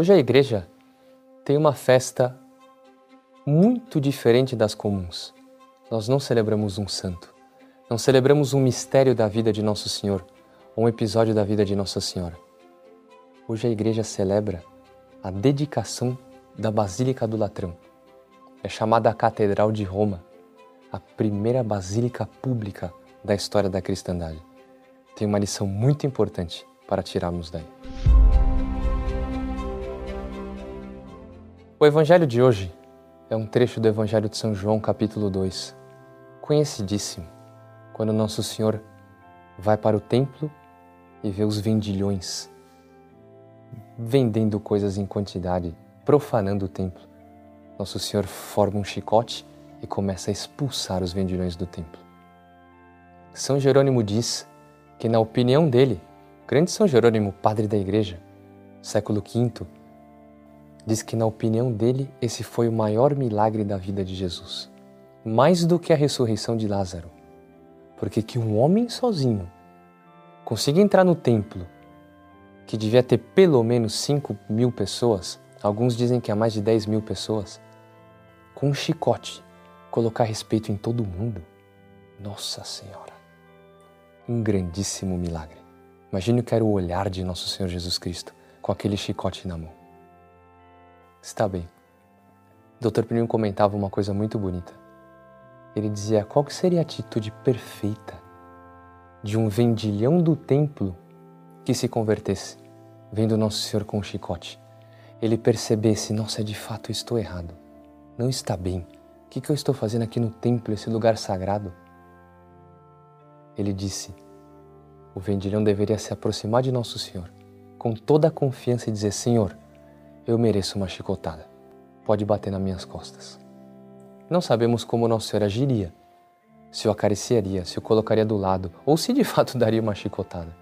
Hoje a igreja tem uma festa muito diferente das comuns. Nós não celebramos um santo, não celebramos um mistério da vida de Nosso Senhor ou um episódio da vida de Nossa Senhora. Hoje a igreja celebra a dedicação da Basílica do Latrão. É chamada a Catedral de Roma, a primeira basílica pública da história da cristandade. Tem uma lição muito importante para tirarmos daí. O evangelho de hoje é um trecho do Evangelho de São João, capítulo 2, conhecidíssimo, quando Nosso Senhor vai para o templo e vê os vendilhões vendendo coisas em quantidade, profanando o templo. Nosso Senhor forma um chicote e começa a expulsar os vendilhões do templo. São Jerônimo diz que, na opinião dele, grande São Jerônimo, padre da igreja, século V, diz que, na opinião dele, esse foi o maior milagre da vida de Jesus. Mais do que a ressurreição de Lázaro. Porque que um homem sozinho consiga entrar no templo, que devia ter pelo menos 5 mil pessoas, alguns dizem que há mais de 10 mil pessoas, com um chicote, colocar respeito em todo mundo. Nossa Senhora! Um grandíssimo milagre. Imagine que era o olhar de nosso Senhor Jesus Cristo com aquele chicote na mão. Está bem. Dr. Pneu comentava uma coisa muito bonita. Ele dizia qual seria a atitude perfeita de um vendilhão do templo que se convertesse, vendo Nosso Senhor com um chicote. Ele percebesse, nossa, de fato estou errado. Não está bem. O que, que eu estou fazendo aqui no templo, esse lugar sagrado? Ele disse, o vendilhão deveria se aproximar de Nosso Senhor com toda a confiança e dizer: Senhor, eu mereço uma chicotada. Pode bater nas minhas costas. Não sabemos como Nosso Senhor agiria, se o acariciaria, se o colocaria do lado ou se de fato daria uma chicotada.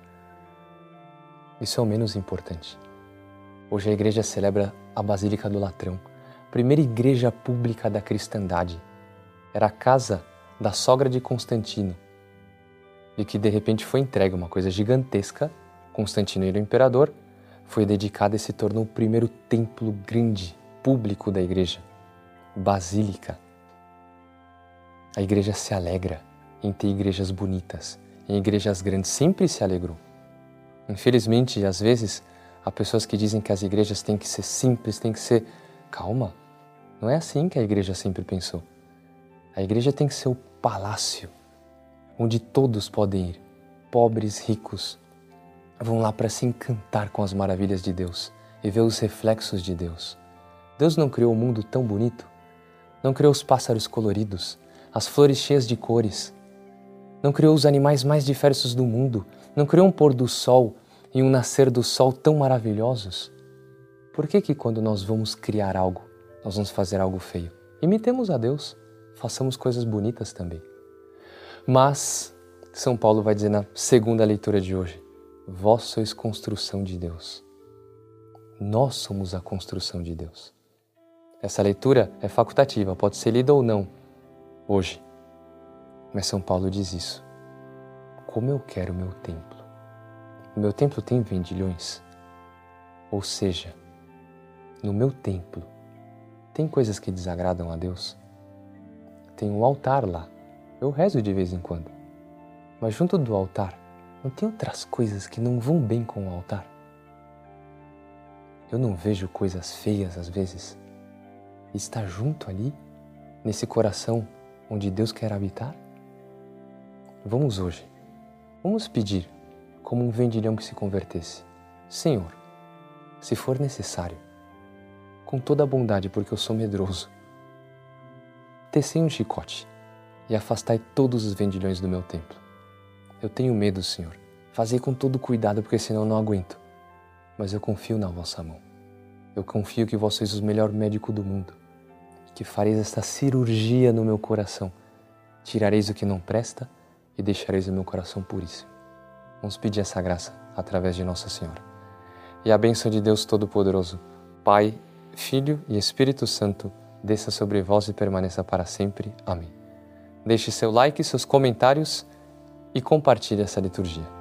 Isso é o menos importante. Hoje a igreja celebra a Basílica do Latrão, primeira igreja pública da cristandade. Era a casa da sogra de Constantino e que de repente foi entregue uma coisa gigantesca. Constantino era o imperador foi dedicada e se tornou o primeiro templo grande, público da igreja, basílica. A igreja se alegra em ter igrejas bonitas, em igrejas grandes, sempre se alegrou. Infelizmente, às vezes, há pessoas que dizem que as igrejas têm que ser simples, têm que ser. Calma, não é assim que a igreja sempre pensou. A igreja tem que ser o palácio onde todos podem ir, pobres, ricos, vão lá para se encantar com as maravilhas de Deus e ver os reflexos de Deus. Deus não criou um mundo tão bonito? Não criou os pássaros coloridos, as flores cheias de cores? Não criou os animais mais diversos do mundo? Não criou um pôr do sol e um nascer do sol tão maravilhosos? Por que que quando nós vamos criar algo, nós vamos fazer algo feio? Imitemos a Deus, façamos coisas bonitas também. Mas São Paulo vai dizer na segunda leitura de hoje: Vós sois construção de Deus. Nós somos a construção de Deus. Essa leitura é facultativa, pode ser lida ou não hoje. Mas São Paulo diz isso. Como eu quero o meu templo. O meu templo tem vendilhões. Ou seja, no meu templo tem coisas que desagradam a Deus. Tem um altar lá. Eu rezo de vez em quando. Mas junto do altar não tem outras coisas que não vão bem com o altar? Eu não vejo coisas feias às vezes. Está junto ali, nesse coração onde Deus quer habitar? Vamos hoje, vamos pedir, como um vendilhão que se convertesse: Senhor, se for necessário, com toda a bondade, porque eu sou medroso, tecei um chicote e afastai todos os vendilhões do meu templo eu tenho medo, Senhor. Fazei com todo cuidado, porque senão não aguento. Mas eu confio na vossa mão. Eu confio que vós sois o melhor médico do mundo, que fareis esta cirurgia no meu coração. Tirareis o que não presta e deixareis o meu coração puríssimo. Vamos pedir essa graça através de Nossa Senhora. E a bênção de Deus Todo-Poderoso, Pai, Filho e Espírito Santo, desça sobre vós e permaneça para sempre. Amém. Deixe seu like seus comentários e compartilhe essa liturgia.